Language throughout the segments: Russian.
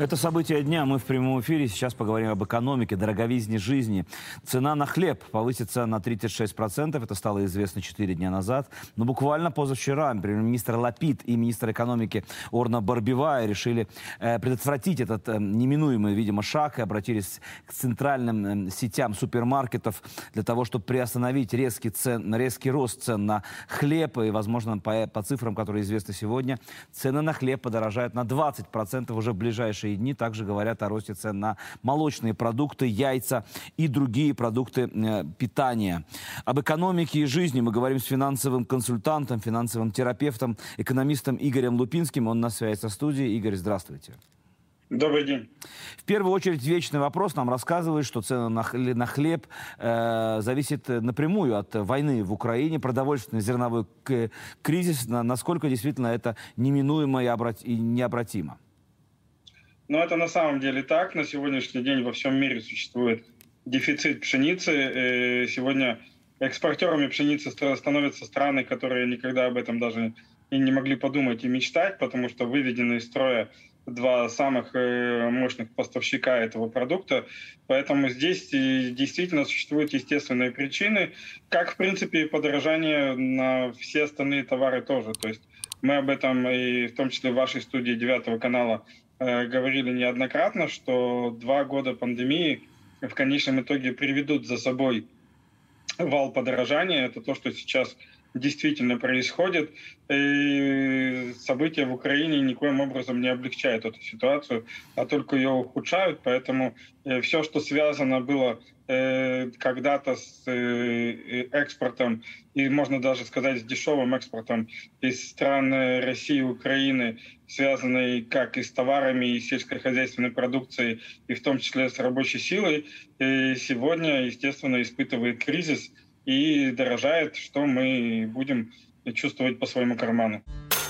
Это событие дня. Мы в прямом эфире. Сейчас поговорим об экономике, дороговизне жизни. Цена на хлеб повысится на 36%. Это стало известно 4 дня назад. Но буквально позавчера премьер-министр Лапид и министр экономики Орна Барбивая решили э, предотвратить этот э, неминуемый, видимо, шаг и обратились к центральным э, сетям супермаркетов для того, чтобы приостановить резкий, цен, резкий рост цен на хлеб. И, возможно, по, по цифрам, которые известны сегодня, цены на хлеб подорожают на 20% уже в ближайшие ближайшие дни также говорят о росте цен на молочные продукты, яйца и другие продукты э, питания. Об экономике и жизни мы говорим с финансовым консультантом, финансовым терапевтом, экономистом Игорем Лупинским. Он на связи со студией. Игорь, здравствуйте. Добрый день. В первую очередь вечный вопрос нам рассказывает, что цена на, на хлеб э, зависит напрямую от войны в Украине, продовольственный зерновой кризис, на, насколько действительно это неминуемо и, обрат, и необратимо. Но это на самом деле так. На сегодняшний день во всем мире существует дефицит пшеницы. И сегодня экспортерами пшеницы становятся страны, которые никогда об этом даже и не могли подумать и мечтать, потому что выведены из строя два самых э, мощных поставщика этого продукта. Поэтому здесь действительно существуют естественные причины, как, в принципе, и подорожание на все остальные товары тоже. То есть мы об этом и в том числе в вашей студии девятого канала Э, говорили неоднократно, что два года пандемии в конечном итоге приведут за собой вал подорожания. Это то, что сейчас действительно происходит. И события в Украине никоим образом не облегчают эту ситуацию, а только ее ухудшают. Поэтому э, все, что связано было э, когда-то с э, экспортом, и можно даже сказать с дешевым экспортом из стран России и Украины, связанный как и с товарами, и сельскохозяйственной продукцией, и в том числе с рабочей силой, и сегодня, естественно, испытывает кризис – и дорожает, что мы будем чувствовать по своему карману.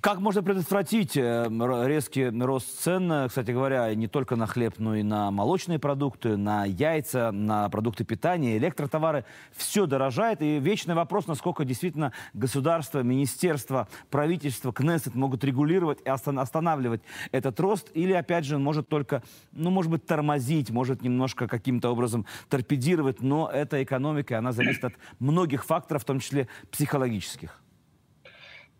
Как можно предотвратить э, резкий рост цен, кстати говоря, не только на хлеб, но и на молочные продукты, на яйца, на продукты питания, электротовары? Все дорожает. И вечный вопрос, насколько действительно государство, министерство, правительство, Кнессет могут регулировать и останавливать этот рост. Или, опять же, может только, ну, может быть, тормозить, может немножко каким-то образом торпедировать. Но эта экономика, она зависит от многих факторов, в том числе психологических.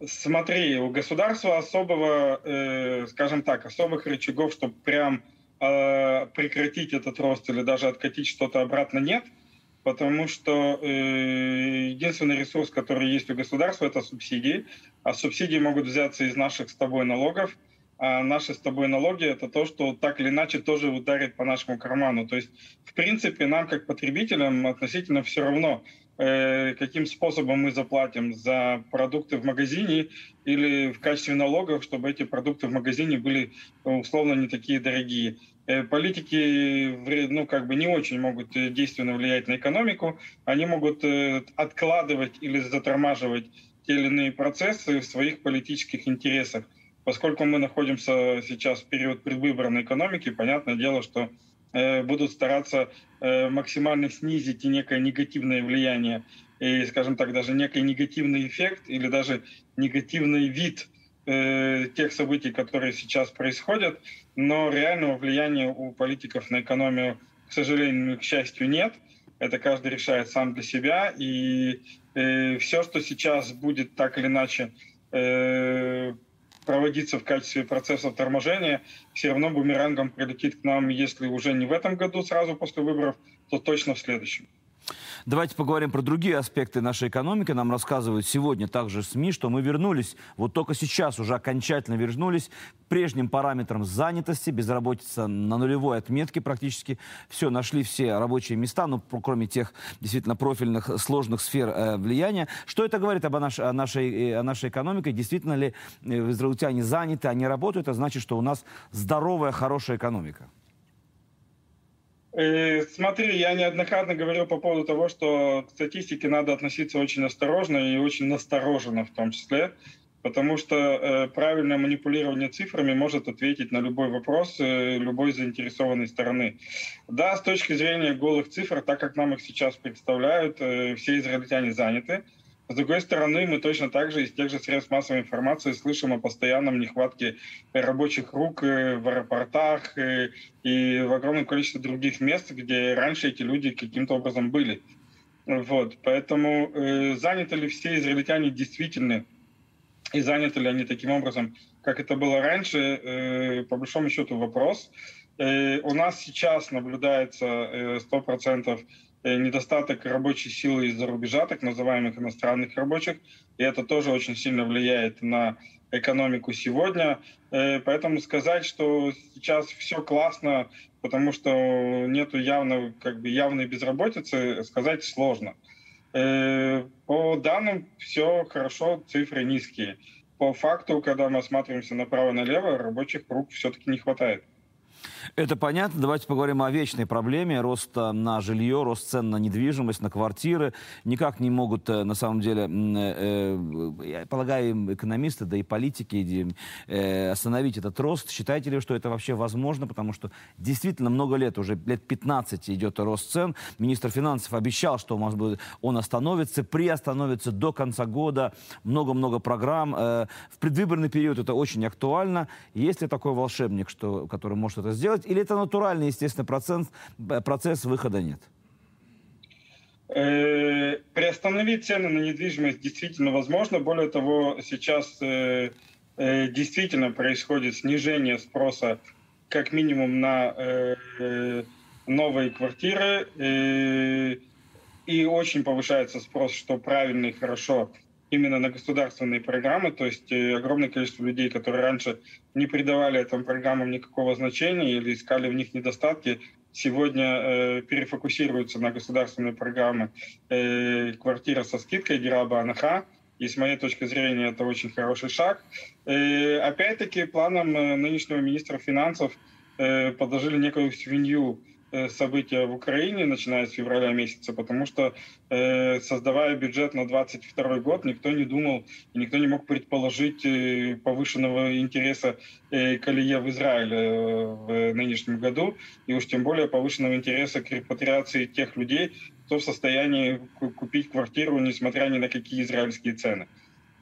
Смотри, у государства особого, э, скажем так, особых рычагов, чтобы прям э, прекратить этот рост или даже откатить что-то обратно нет, потому что э, единственный ресурс, который есть у государства, это субсидии, а субсидии могут взяться из наших с тобой налогов, а наши с тобой налоги это то, что так или иначе тоже ударит по нашему карману. То есть, в принципе, нам как потребителям относительно все равно, каким способом мы заплатим за продукты в магазине или в качестве налогов, чтобы эти продукты в магазине были условно не такие дорогие. Э, политики ну, как бы не очень могут действенно влиять на экономику, они могут э, откладывать или затормаживать те или иные процессы в своих политических интересах. Поскольку мы находимся сейчас в период предвыборной экономики, понятное дело, что Э, будут стараться э, максимально снизить и некое негативное влияние, и, скажем так, даже некий негативный эффект или даже негативный вид э, тех событий, которые сейчас происходят, но реального влияния у политиков на экономию, к сожалению, к счастью, нет. Это каждый решает сам для себя, и э, все, что сейчас будет так или иначе э, проводиться в качестве процесса торможения, все равно бумерангом прилетит к нам, если уже не в этом году сразу после выборов, то точно в следующем. Давайте поговорим про другие аспекты нашей экономики. Нам рассказывают сегодня также СМИ, что мы вернулись, вот только сейчас уже окончательно вернулись к прежним параметрам занятости, безработица на нулевой отметке практически. Все, нашли все рабочие места, ну, кроме тех действительно профильных сложных сфер э, влияния. Что это говорит об, наш, о, нашей, э, о нашей экономике? Действительно ли э, израильтяне заняты, они работают? Это значит, что у нас здоровая, хорошая экономика. Э, смотри, я неоднократно говорил по поводу того, что к статистике надо относиться очень осторожно и очень настороженно в том числе, потому что э, правильное манипулирование цифрами может ответить на любой вопрос э, любой заинтересованной стороны. Да, с точки зрения голых цифр, так как нам их сейчас представляют, э, все израильтяне заняты – с другой стороны, мы точно так же из тех же средств массовой информации слышим о постоянном нехватке рабочих рук э, в аэропортах э, и в огромном количестве других мест, где раньше эти люди каким-то образом были. Вот, поэтому э, заняты ли все израильтяне действительно и заняты ли они таким образом, как это было раньше, э, по большому счету вопрос. Э, у нас сейчас наблюдается э, 100% Э, недостаток рабочей силы из-за рубежа, так называемых иностранных рабочих, и это тоже очень сильно влияет на экономику сегодня. Поэтому сказать, что сейчас все классно, потому что нету явно, как бы явной безработицы, сказать сложно. По данным все хорошо, цифры низкие. По факту, когда мы осматриваемся направо-налево, рабочих рук все-таки не хватает. Это понятно. Давайте поговорим о вечной проблеме роста на жилье, рост цен на недвижимость, на квартиры. Никак не могут, э, на самом деле, э, э, я полагаю, экономисты, да и политики остановить этот рост. Считаете ли, что это вообще возможно? Потому что действительно много лет, уже лет 15 идет рост цен. Министр финансов обещал, что он остановится, приостановится до конца года. Много-много программ. В предвыборный период это очень актуально. Есть ли такой волшебник, что, который может это сделать? Или это натуральный, естественно, процент, э, процесс выхода нет? Э, приостановить цены на недвижимость действительно возможно. Более того, сейчас э, действительно происходит снижение спроса как минимум на новые квартиры. И очень повышается спрос, что правильно и хорошо именно на государственные программы, то есть э, огромное количество людей, которые раньше не придавали этим программам никакого значения или искали в них недостатки, сегодня э, перефокусируются на государственные программы. Э, «Квартира со скидкой», «Дираба Анаха», и с моей точки зрения это очень хороший шаг. Э, опять-таки планом э, нынешнего министра финансов э, подложили некую свинью события в Украине, начиная с февраля месяца, потому что э, создавая бюджет на 2022 год, никто не думал никто не мог предположить э, повышенного интереса э, к Алие в Израиле э, в нынешнем году, и уж тем более повышенного интереса к репатриации тех людей, кто в состоянии купить квартиру, несмотря ни на какие израильские цены.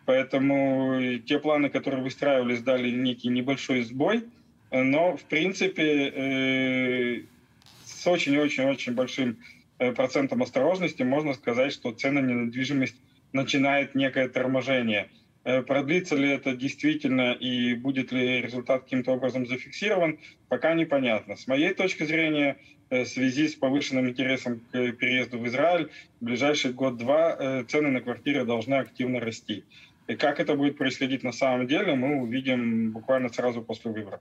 Поэтому э, те планы, которые выстраивались, дали некий небольшой сбой, но, в принципе, э, с очень-очень-очень большим э, процентом осторожности можно сказать, что цены на недвижимость начинает некое торможение. Э, продлится ли это действительно и будет ли результат каким-то образом зафиксирован, пока непонятно. С моей точки зрения, э, в связи с повышенным интересом к переезду в Израиль, в ближайший год-два цены на квартиры должны активно расти. И как это будет происходить на самом деле, мы увидим буквально сразу после выборов.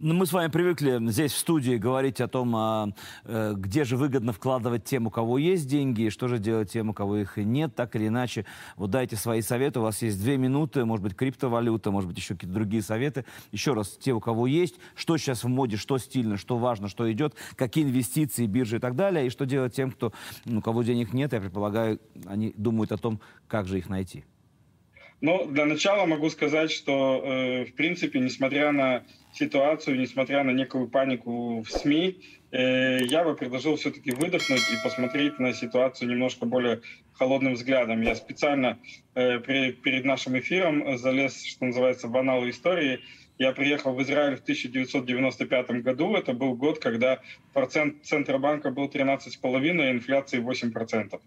Ну, мы с вами привыкли здесь в студии говорить о том, а, э, где же выгодно вкладывать тем, у кого есть деньги, и что же делать тем, у кого их нет, так или иначе. Вот дайте свои советы, у вас есть две минуты, может быть, криптовалюта, может быть, еще какие-то другие советы. Еще раз, те, у кого есть, что сейчас в моде, что стильно, что важно, что идет, какие инвестиции, биржи и так далее, и что делать тем, кто, у кого денег нет, я предполагаю, они думают о том, как же их найти. Ну, для начала могу сказать, что, э, в принципе, несмотря на ситуацию, несмотря на некую панику в СМИ, э, я бы предложил все-таки выдохнуть и посмотреть на ситуацию немножко более холодным взглядом. Я специально э, при, перед нашим эфиром залез, что называется, в аналы истории. Я приехал в Израиль в 1995 году. Это был год, когда процент Центробанка был 13,5, а инфляции 8%.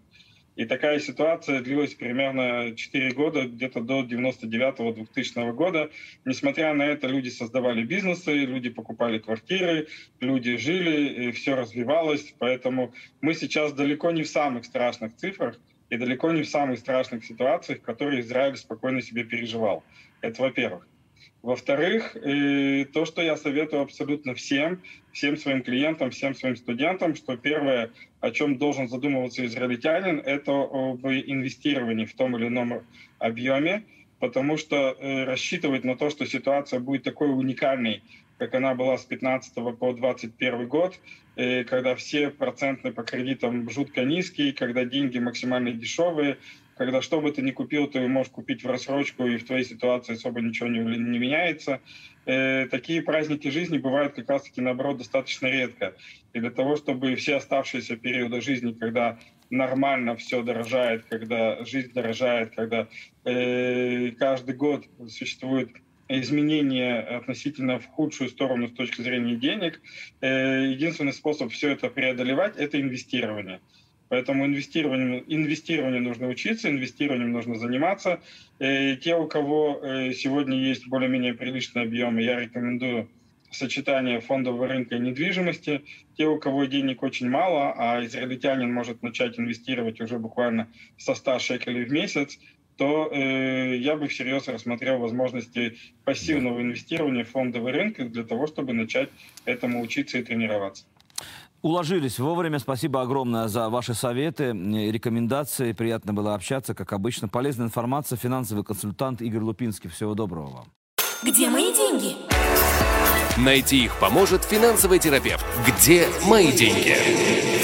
И такая ситуация длилась примерно 4 года, где-то до 99-2000 года. Несмотря на это, люди создавали бизнесы, люди покупали квартиры, люди жили, и все развивалось. Поэтому мы сейчас далеко не в самых страшных цифрах и далеко не в самых страшных ситуациях, которые Израиль спокойно себе переживал. Это во-первых. Во-вторых, э, то, что я советую абсолютно всем, всем своим клиентам, всем своим студентам, что первое, о чем должен задумываться израильтянин, это об инвестировании в том или ином объеме, потому что э, рассчитывать на то, что ситуация будет такой уникальной, как она была с 15 по 21 год, э, когда все проценты по кредитам жутко низкие, когда деньги максимально дешевые, когда что бы ты ни купил, ты можешь купить в рассрочку, и в твоей ситуации особо ничего не, не меняется. Э, такие праздники жизни бывают как раз-таки, наоборот, достаточно редко. И для того, чтобы все оставшиеся периоды жизни, когда нормально все дорожает, когда жизнь дорожает, когда э, каждый год существует изменения относительно в худшую сторону с точки зрения денег, э, единственный способ все это преодолевать – это инвестирование. Поэтому инвестированием, инвестированием нужно учиться, инвестированием нужно заниматься. И те, у кого э, сегодня есть более-менее приличные объемы, я рекомендую сочетание фондового рынка и недвижимости. Те, у кого денег очень мало, а израильтянин может начать инвестировать уже буквально со 100 шекелей в месяц, то э, я бы всерьез рассмотрел возможности пассивного инвестирования в фондовый рынок для того, чтобы начать этому учиться и тренироваться. Уложились вовремя. Спасибо огромное за ваши советы, рекомендации. Приятно было общаться, как обычно. Полезная информация. Финансовый консультант Игорь Лупинский. Всего доброго вам. Где мои деньги? Найти их поможет финансовый терапевт. Где мои деньги?